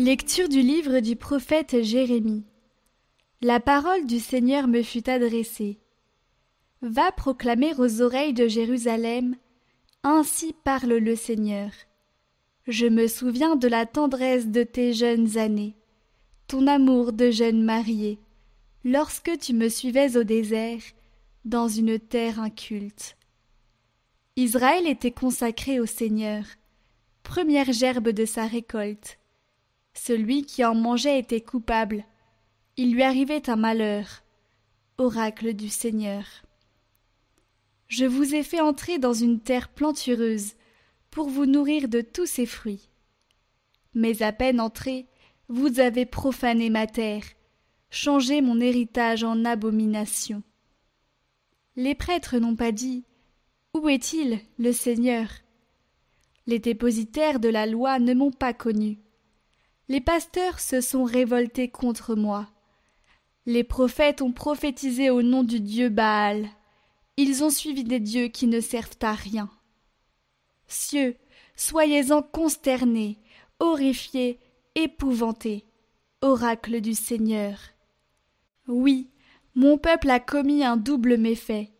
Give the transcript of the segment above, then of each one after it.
Lecture du livre du prophète Jérémie. La parole du Seigneur me fut adressée. Va proclamer aux oreilles de Jérusalem Ainsi parle le Seigneur. Je me souviens de la tendresse de tes jeunes années, ton amour de jeune mariée, lorsque tu me suivais au désert, dans une terre inculte. Israël était consacré au Seigneur, première gerbe de sa récolte. Celui qui en mangeait était coupable. Il lui arrivait un malheur. Oracle du Seigneur. Je vous ai fait entrer dans une terre plantureuse, pour vous nourrir de tous ses fruits. Mais à peine entré, vous avez profané ma terre, changé mon héritage en abomination. Les prêtres n'ont pas dit Où est-il, le Seigneur? Les dépositaires de la loi ne m'ont pas connu. Les pasteurs se sont révoltés contre moi. Les prophètes ont prophétisé au nom du Dieu Baal. Ils ont suivi des dieux qui ne servent à rien. Cieux, soyez-en consternés, horrifiés, épouvantés, oracle du Seigneur. Oui, mon peuple a commis un double méfait.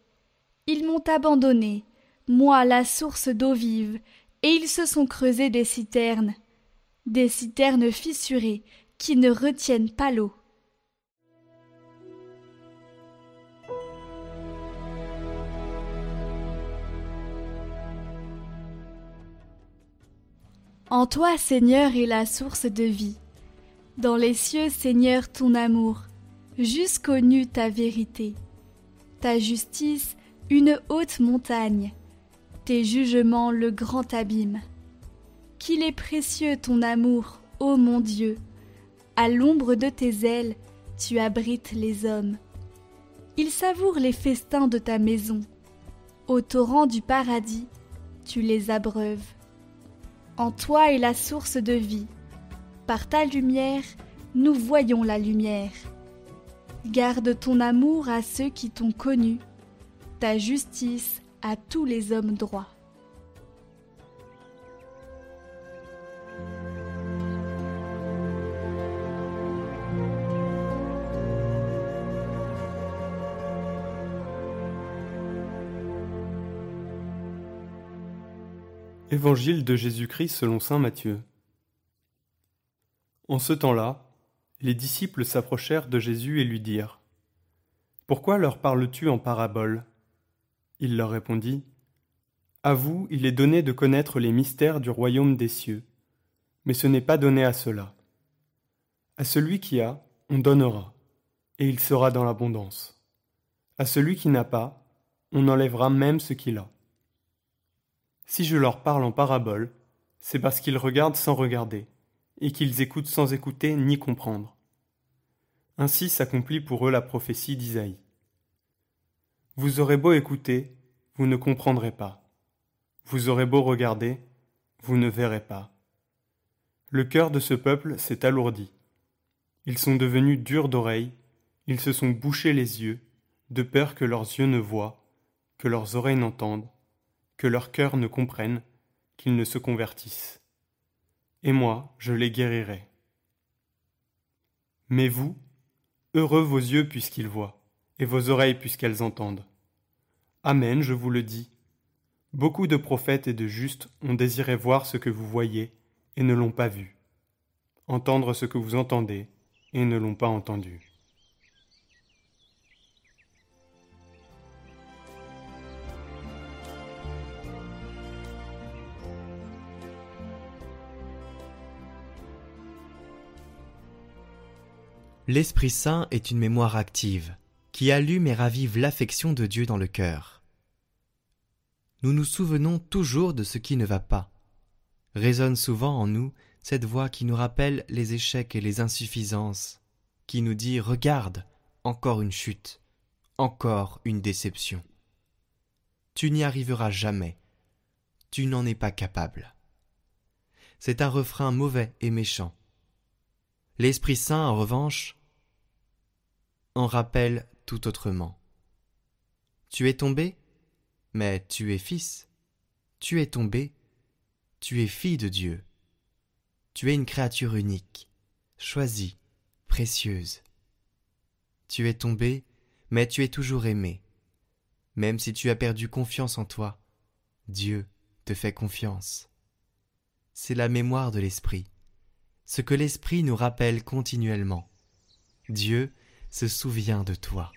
Ils m'ont abandonné, moi la source d'eau vive, et ils se sont creusés des citernes, des citernes fissurées qui ne retiennent pas l'eau. En toi, Seigneur, est la source de vie. Dans les cieux, Seigneur, ton amour, jusqu'aux nues ta vérité. Ta justice, une haute montagne, tes jugements, le grand abîme. Qu'il est précieux ton amour, ô mon Dieu. À l'ombre de tes ailes, tu abrites les hommes. Ils savourent les festins de ta maison. Au torrent du paradis, tu les abreuves. En toi est la source de vie. Par ta lumière, nous voyons la lumière. Garde ton amour à ceux qui t'ont connu, ta justice à tous les hommes droits. Évangile de Jésus-Christ selon saint Matthieu. En ce temps-là, les disciples s'approchèrent de Jésus et lui dirent Pourquoi leur parles-tu en parabole? Il leur répondit À vous, il est donné de connaître les mystères du royaume des cieux, mais ce n'est pas donné à cela. À celui qui a, on donnera, et il sera dans l'abondance. À celui qui n'a pas, on enlèvera même ce qu'il a. Si je leur parle en parabole, c'est parce qu'ils regardent sans regarder, et qu'ils écoutent sans écouter ni comprendre. Ainsi s'accomplit pour eux la prophétie d'Isaïe. Vous aurez beau écouter, vous ne comprendrez pas. Vous aurez beau regarder, vous ne verrez pas. Le cœur de ce peuple s'est alourdi. Ils sont devenus durs d'oreilles, ils se sont bouchés les yeux, de peur que leurs yeux ne voient, que leurs oreilles n'entendent, que leur cœur ne comprenne, qu'ils ne se convertissent. Et moi, je les guérirai. Mais vous, heureux vos yeux puisqu'ils voient, et vos oreilles puisqu'elles entendent. Amen, je vous le dis. Beaucoup de prophètes et de justes ont désiré voir ce que vous voyez et ne l'ont pas vu, entendre ce que vous entendez et ne l'ont pas entendu. L'Esprit Saint est une mémoire active, qui allume et ravive l'affection de Dieu dans le cœur. Nous nous souvenons toujours de ce qui ne va pas. Résonne souvent en nous cette voix qui nous rappelle les échecs et les insuffisances, qui nous dit Regarde, encore une chute, encore une déception. Tu n'y arriveras jamais, tu n'en es pas capable. C'est un refrain mauvais et méchant. L'Esprit Saint, en revanche, en rappelle tout autrement. Tu es tombé, mais tu es fils. Tu es tombé, tu es fille de Dieu. Tu es une créature unique. choisie, précieuse. Tu es tombé, mais tu es toujours aimé. Même si tu as perdu confiance en toi, Dieu te fait confiance. C'est la mémoire de l'Esprit, ce que l'Esprit nous rappelle continuellement. Dieu se souvient de toi.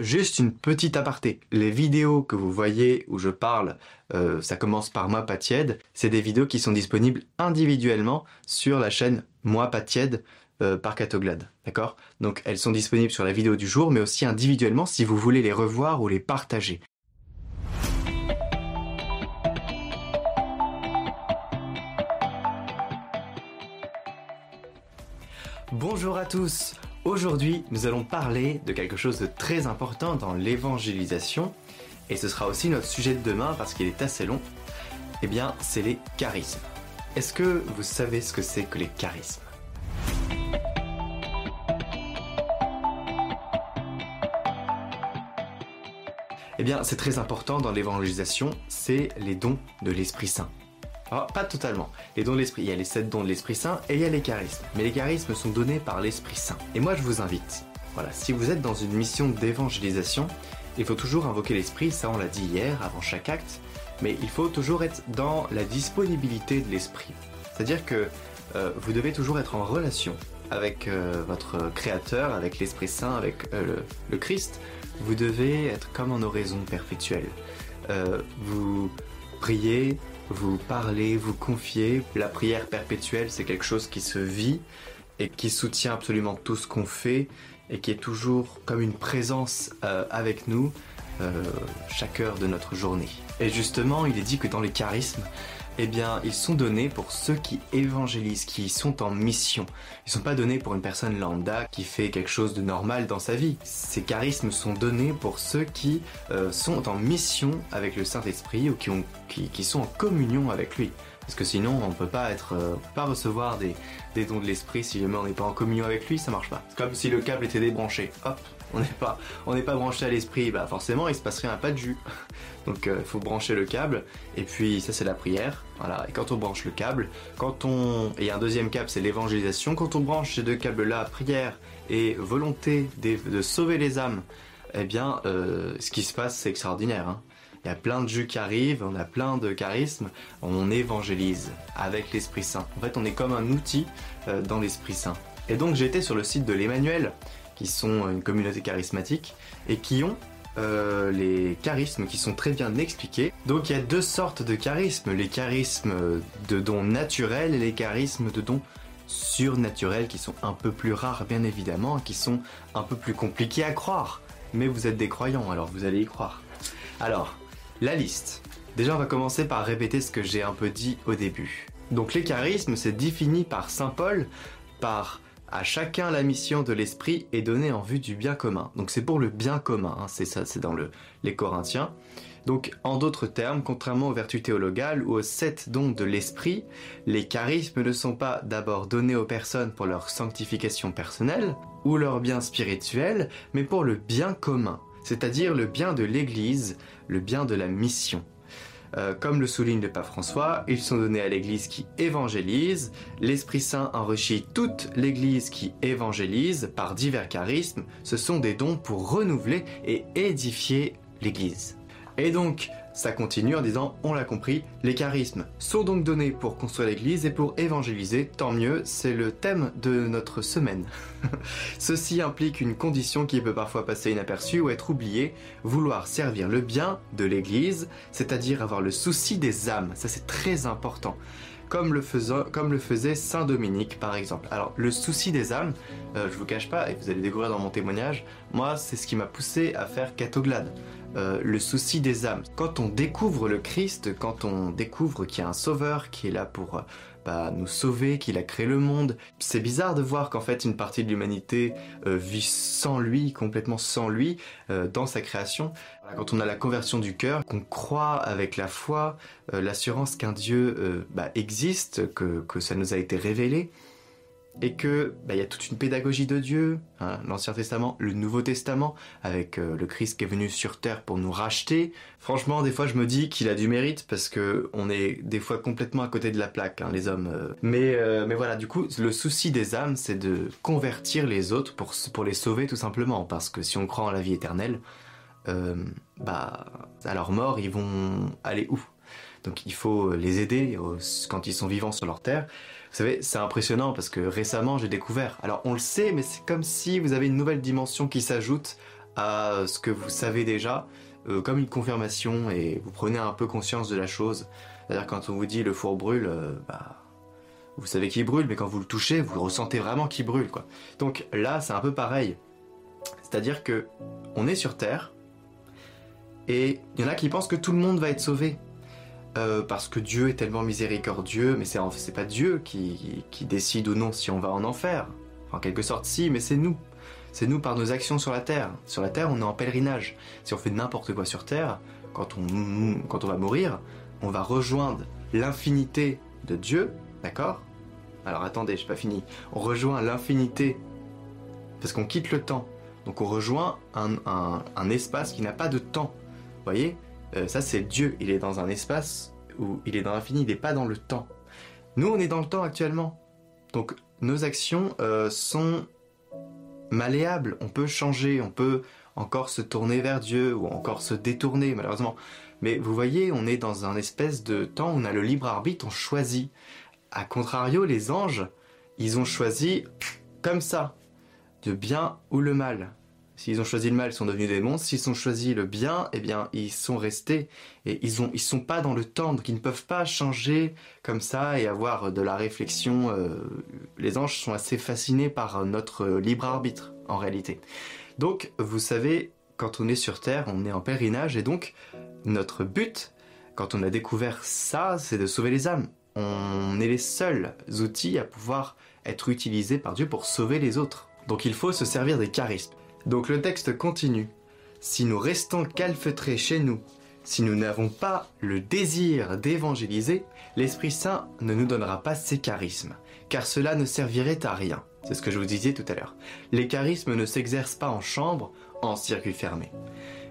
Juste une petite aparté. Les vidéos que vous voyez où je parle, euh, ça commence par Moi pas tiède, c'est des vidéos qui sont disponibles individuellement sur la chaîne Moi pas tiède euh, par Catoglade. D'accord? Donc elles sont disponibles sur la vidéo du jour, mais aussi individuellement si vous voulez les revoir ou les partager. Bonjour à tous Aujourd'hui, nous allons parler de quelque chose de très important dans l'évangélisation, et ce sera aussi notre sujet de demain parce qu'il est assez long. Eh bien, c'est les charismes. Est-ce que vous savez ce que c'est que les charismes? Eh bien, c'est très important dans l'évangélisation, c'est les dons de l'Esprit Saint. Alors, pas totalement. Les dons de l'Esprit, il y a les sept dons de l'Esprit Saint et il y a les charismes. Mais les charismes sont donnés par l'Esprit Saint. Et moi, je vous invite. Voilà, si vous êtes dans une mission d'évangélisation, il faut toujours invoquer l'Esprit, ça on l'a dit hier, avant chaque acte, mais il faut toujours être dans la disponibilité de l'Esprit. C'est-à-dire que euh, vous devez toujours être en relation avec euh, votre Créateur, avec l'Esprit Saint, avec euh, le, le, Christ. Vous devez être comme en oraison perpétuelle. vous priez, vous parlez, vous confiez. La prière perpétuelle, c'est quelque chose qui se vit et qui soutient absolument tout ce qu'on fait et qui est toujours comme une présence euh, avec nous euh, chaque heure de notre journée. Et justement, il est dit que dans les charismes, eh bien, ils sont donnés pour ceux qui évangélisent, qui sont en mission. Ils ne sont pas donnés pour une personne lambda qui fait quelque chose de normal dans sa vie. Ces charismes sont donnés pour ceux qui euh, sont en mission avec le Saint-Esprit ou qui, ont, qui, sont en communion avec lui. Parce que sinon, on ne peut pas être, euh, pas recevoir des, des dons de l'esprit si jamais on n'est pas en communion avec lui, ça marche pas. C'est comme si le câble était débranché. Hop, on n'est pas, pas branché à l'esprit, bah forcément il se passe rien, pas de jus. Donc il euh, faut brancher le câble, et puis ça c'est la prière, voilà. Et quand on branche le câble, quand on, et un deuxième câble c'est l'évangélisation, quand on branche ces deux câbles-là, prière et volonté de, sauver les âmes, eh bien euh, ce qui se passe c'est extraordinaire. Hein. Il y a plein de jus qui arrivent, on a plein de charismes, on évangélise avec l'Esprit Saint. En fait, on est comme un outil euh, dans l'Esprit Saint. Et donc été sur le site de l'Emmanuel, qui sont une communauté charismatique et qui ont euh, les charismes qui sont très bien expliqués. Donc il y a deux sortes de charismes, les charismes de dons naturels et les charismes de dons surnaturels qui sont un peu plus rares bien évidemment, qui sont un peu plus compliqués à croire. Mais vous êtes des croyants, alors vous allez y croire. Alors, la liste. Déjà on va commencer par répéter ce que j'ai un peu dit au début. Donc les charismes, c'est défini par Saint Paul par à chacun la mission de l'esprit est donnée en vue du bien commun. Donc c'est pour le bien commun, hein, c'est ça, c'est dans le, les Corinthiens. Donc en d'autres termes, contrairement aux vertus théologales ou aux sept dons de l'esprit, les charismes ne sont pas d'abord donnés aux personnes pour leur sanctification personnelle ou leur bien spirituel, mais pour le bien commun, c'est-à-dire le bien de l'Église, le bien de la mission. Euh, comme le souligne le pape François, ils sont donnés à l'Église qui évangélise. L'Esprit Saint enrichit toute l'Église qui évangélise par divers charismes. Ce sont des dons pour renouveler et édifier l'Église. Et donc, ça continue en disant, on l'a compris, les charismes sont donc donnés pour construire l'Église et pour évangéliser, tant mieux, c'est le thème de notre semaine. Ceci implique une condition qui peut parfois passer inaperçue ou être oubliée, vouloir servir le bien de l'Église, c'est-à-dire avoir le souci des âmes, ça c'est très important. Comme le, faisait Saint Dominique par exemple. Alors le souci des âmes, euh, je vous cache pas, et vous allez découvrir dans mon témoignage, moi c'est ce qui m'a poussé à faire Catoglade. Euh, le souci des âmes. Quand on découvre le Christ, quand on découvre qu'il y a un sauveur qui est là pour euh, bah, nous sauver, qu'il a créé le monde, c'est bizarre de voir qu'en fait une partie de l'humanité euh, vit sans lui, complètement sans lui, dans sa création. Quand on a la conversion du cœur, qu'on croit avec la foi, l'assurance qu'un Dieu bah, existe, que, que ça nous a été révélé, et que bah, il y a toute une pédagogie de Dieu, hein, l'Ancien Testament, le Nouveau Testament, avec euh, le Christ qui est venu sur terre pour nous racheter. Franchement, des fois, je me dis qu'il a du mérite parce que on est des fois complètement à côté de la plaque, hein, les hommes. euh. Mais euh, mais voilà, du coup, le souci des âmes, c'est de convertir les autres pour pour les sauver tout simplement, parce que si on croit en la vie éternelle, bah à leur mort, ils vont aller où? Donc il faut les aider euh, quand ils sont vivants sur leur terre. Vous savez, c'est impressionnant parce que récemment j'ai découvert. Alors on le sait, mais c'est comme si vous avez une nouvelle dimension qui s'ajoute à ce que vous savez déjà, euh, comme une confirmation, et vous prenez un peu conscience de la chose. C'est-à-dire quand on vous dit le four brûle, euh, bah, vous savez qu'il brûle, mais quand vous le touchez, vous ressentez vraiment qu'il brûle. Donc là, c'est un peu pareil. C'est-à-dire que on est sur Terre, et il y en a qui pensent que tout le monde va être sauvé. Euh, parce que Dieu est tellement miséricordieux, mais c'est pas Dieu qui, décide ou non si on va en enfer. En quelque sorte, si, mais c'est nous. C'est nous par nos actions sur la terre. Sur la terre, on est en pèlerinage. Si on fait n'importe quoi sur terre, quand on, va mourir, on va rejoindre l'infinité de Dieu, d'accord? Alors attendez, j'ai pas fini. On rejoint l'infinité parce qu'on quitte le temps. Donc on rejoint un, un- un espace qui n'a pas de temps. Vous voyez? Euh, Ça c'est Dieu. Il est dans un espace où il est dans l'infini, il n'est pas dans le temps. Nous, on est dans le temps actuellement. Donc nos actions euh, sont malléables. On peut changer, on peut encore se tourner vers Dieu ou encore se détourner malheureusement. Mais vous voyez, on est dans un espèce de temps où on a le libre arbitre, on choisit. A contrario, les anges, ils ont choisi comme ça, de bien ou le mal. S'ils ont choisi le mal, ils sont devenus des monstres. S'ils ont choisi le bien, eh bien, ils sont restés. Et ils ont, ils sont pas dans le temps, donc ils ne peuvent pas changer comme ça et avoir de la réflexion. euh, les anges sont assez fascinés par notre libre arbitre, en réalité. Donc, vous savez, quand on est sur Terre, on est en pèlerinage, et donc, notre but, quand on a découvert ça, c'est de sauver les âmes. On est les seuls outils à pouvoir être utilisés par Dieu pour sauver les autres. Donc il faut se servir des charismes. Donc le texte continue. Si nous restons calfeutrés chez nous, si nous n'avons pas le désir d'évangéliser, l'Esprit Saint ne nous donnera pas ses charismes, car cela ne servirait à rien. C'est ce que je vous disais tout à l'heure. Les charismes ne s'exercent pas en chambre, en circuit fermé.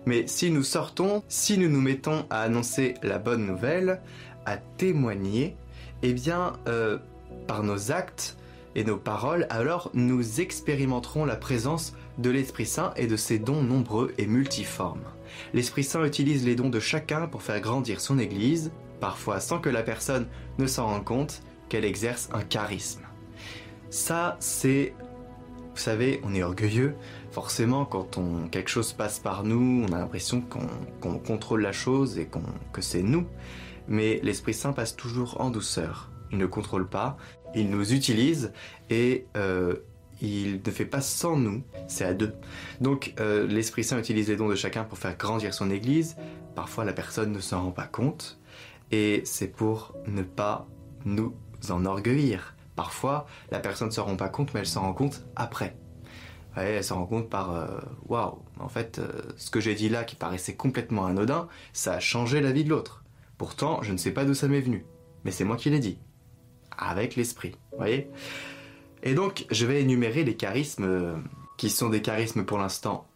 Mais si nous sortons, si nous nous mettons à annoncer la bonne nouvelle, à témoigner, eh bien, euh, par nos actes et nos paroles, alors nous expérimenterons la présence de l'Esprit Saint et de ses dons nombreux et multiformes. L'Esprit Saint utilise les dons de chacun pour faire grandir son Église, parfois sans que la personne ne s'en rende compte qu'elle exerce un charisme. Ça, c'est... Vous savez, on est orgueilleux. Forcément, quand quelque chose passe par nous, on a l'impression qu'on contrôle la chose et que c'est nous. Mais l'Esprit Saint passe toujours en douceur. Il ne contrôle pas, il nous utilise et euh, il ne fait pas sans nous, c'est à deux. Donc euh, l'Esprit Saint utilise les dons de chacun pour faire grandir son Église. Parfois la personne ne s'en rend pas compte et c'est pour ne pas nous enorgueillir. Parfois la personne ne s'en rend pas compte mais elle s'en rend compte après. Elle s'en rend compte par euh, waouh, en fait, euh, ce que j'ai dit là qui paraissait complètement anodin, ça a changé la vie de l'autre. Pourtant, je ne sais pas d'où ça m'est venu, mais c'est moi qui l'ai dit. Avec l'esprit, vous voyez? Et donc, je vais énumérer les charismes euh, qui sont des charismes pour l'instant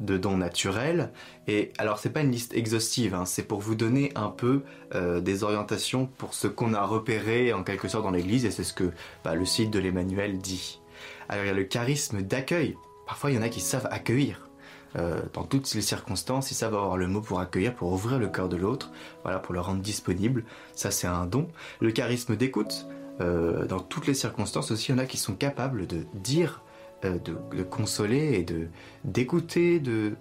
de dons naturels. Et alors, c'est pas une liste exhaustive, hein, c'est pour vous donner un peu euh, des orientations pour ce qu'on a repéré en quelque sorte dans l'Église, et c'est ce que bah, le site de l'Emmanuel dit. Alors, il y a le charisme d'accueil. Parfois, il y en a qui savent accueillir. Euh, dans toutes les circonstances, ils savent avoir le mot pour accueillir, pour ouvrir le cœur de l'autre, voilà, pour le rendre disponible. Ça, c'est un don. Le charisme d'écoute, euh, dans toutes les circonstances aussi, il y en a qui sont capables de dire, euh, de, consoler et de d'écouter, de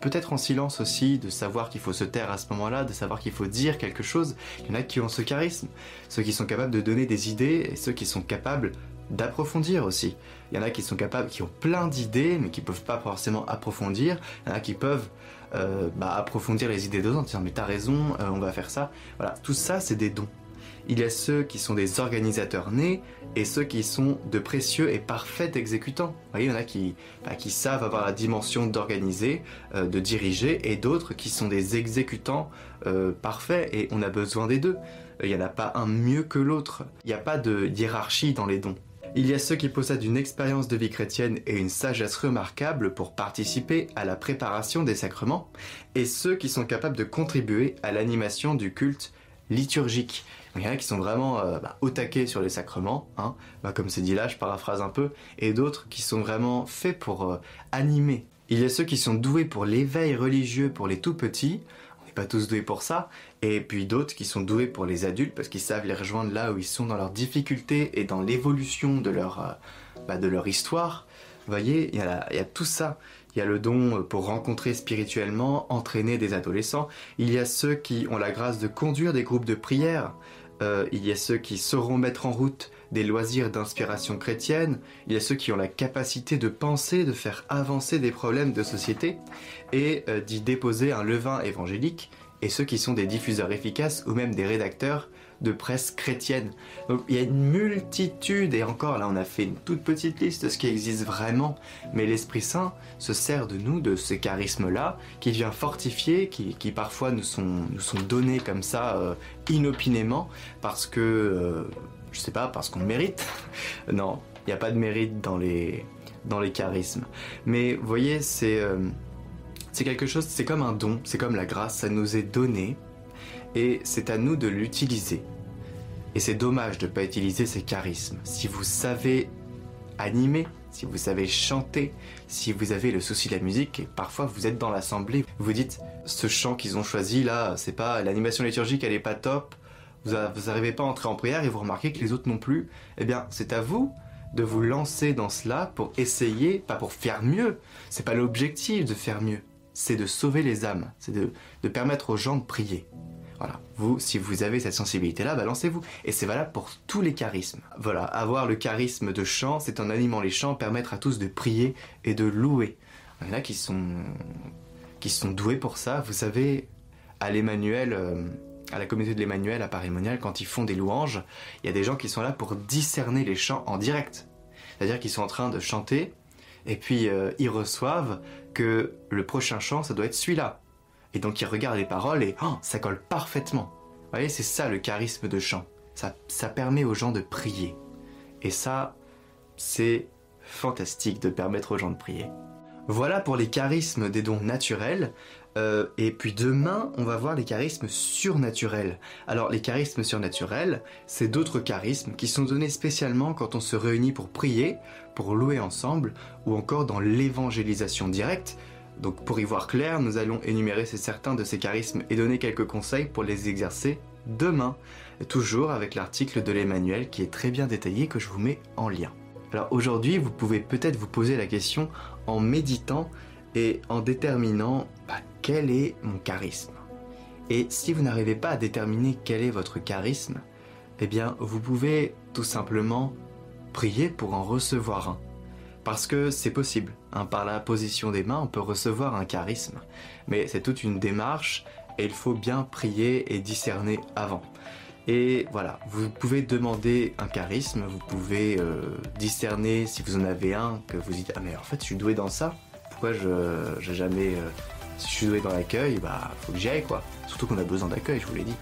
peut-être en silence aussi, de savoir qu'il faut se taire à ce moment-là, de savoir qu'il faut dire quelque chose. Il y en a qui ont ce charisme, ceux qui sont capables de donner des idées et ceux qui sont capables d'approfondir aussi. Il y en a qui sont capables, qui ont plein d'idées, mais qui peuvent pas forcément approfondir. Il y en a qui peuvent euh, bah, approfondir les idées d'autres en disant mais t'as raison, on va faire ça. Voilà, tout ça c'est des dons. Il y a ceux qui sont des organisateurs nés et ceux qui sont de précieux et parfaits exécutants. Il y en a qui, bah, qui savent avoir la dimension d'organiser, euh, de diriger, et d'autres qui sont des exécutants euh, parfaits, et on a besoin des deux. Il n'y en a pas un mieux que l'autre. Il n'y a pas de hiérarchie dans les dons. Il y a ceux qui possèdent une expérience de vie chrétienne et une sagesse remarquable pour participer à la préparation des sacrements, et ceux qui sont capables de contribuer à l'animation du culte liturgique. Il y en a qui sont vraiment euh, bah, au taquet sur les sacrements, hein, bah, comme c'est dit là, je paraphrase un peu, et d'autres qui sont vraiment faits pour euh, animer. Il y a ceux qui sont doués pour l'éveil religieux pour les tout petits, on n'est pas tous doués pour ça, et puis d'autres qui sont doués pour les adultes parce qu'ils savent les rejoindre là où ils sont dans leurs difficultés et dans l'évolution de leur, euh, bah, de leur histoire. Vous voyez, il y, il y a tout ça. Il y a le don pour rencontrer spirituellement, entraîner des adolescents. Il y a ceux qui ont la grâce de conduire des groupes de prière. Euh, il y a ceux qui sauront mettre en route des loisirs d'inspiration chrétienne. Il y a ceux qui ont la capacité de penser, de faire avancer des problèmes de société et euh, d'y déposer un levain évangélique et ceux qui sont des diffuseurs efficaces ou même des rédacteurs de presse chrétienne. Donc il y a une multitude, et encore là on a fait une toute petite liste de ce qui existe vraiment, mais l'Esprit Saint se sert de nous, de ces charismes-là, qui vient fortifier, qui, parfois nous sont, nous sont donnés comme ça euh, inopinément, parce que, euh, je sais pas, parce qu'on mérite. non, il n'y a pas de mérite dans les, dans les charismes. Mais vous voyez, c'est... Euh, c'est quelque chose, c'est comme un don, c'est comme la grâce, ça nous est donné et c'est à nous de l'utiliser. Et c'est dommage de ne pas utiliser ces charismes. Si vous savez animer, si vous savez chanter, si vous avez le souci de la musique, et parfois vous êtes dans l'assemblée, vous dites ce chant qu'ils ont choisi là, c'est pas l'animation liturgique, elle est pas top, vous n'arrivez pas à entrer en prière et vous remarquez que les autres non plus, eh bien c'est à vous de vous lancer dans cela pour essayer, pas pour faire mieux. C'est pas l'objectif de faire mieux c'est de sauver les âmes, c'est de, permettre aux gens de prier. Voilà, vous, si vous avez cette sensibilité-là, balancez-vous. Et c'est valable pour tous les charismes. Voilà, avoir le charisme de chant, c'est en animant les chants, permettre à tous de prier et de louer. Il y en a qui sont, qui sont doués pour ça. Vous savez, à l'Emmanuel, euh, à la communauté de l'Emmanuel à Paris-Monial, quand ils font des louanges, il y a des gens qui sont là pour discerner les chants en direct. C'est-à-dire qu'ils sont en train de chanter, et puis euh, ils reçoivent que le prochain chant, ça doit être celui-là. Et donc ils regardent les paroles et oh, ça colle parfaitement. Vous voyez, c'est ça le charisme de chant. Ça, ça permet aux gens de prier. Et ça, c'est fantastique de permettre aux gens de prier. Voilà pour les charismes des dons naturels. Euh, et puis demain, on va voir les charismes surnaturels. Alors les charismes surnaturels, c'est d'autres charismes qui sont donnés spécialement quand on se réunit pour prier, pour louer ensemble, ou encore dans l'évangélisation directe. Donc pour y voir clair, nous allons énumérer certains de ces charismes et donner quelques conseils pour les exercer demain, toujours avec l'article de l'Emmanuel qui est très bien détaillé que je vous mets en lien. Alors aujourd'hui, vous pouvez peut-être vous poser la question en méditant et en déterminant bah, quel est mon charisme? Et si vous n'arrivez pas à déterminer quel est votre charisme, eh bien vous pouvez tout simplement prier pour en recevoir un. Parce que c'est possible, hein, par la position des mains, on peut recevoir un charisme. Mais c'est toute une démarche et il faut bien prier et discerner avant. Et voilà, vous pouvez demander un charisme, vous pouvez euh, discerner si vous en avez un, que vous dites Ah, mais en fait, je suis doué dans ça, pourquoi je n'ai jamais. Euh, si je suis doué dans l'accueil, bah, faut que j'y aille, quoi. Surtout qu'on a besoin d'accueil, je vous l'ai dit.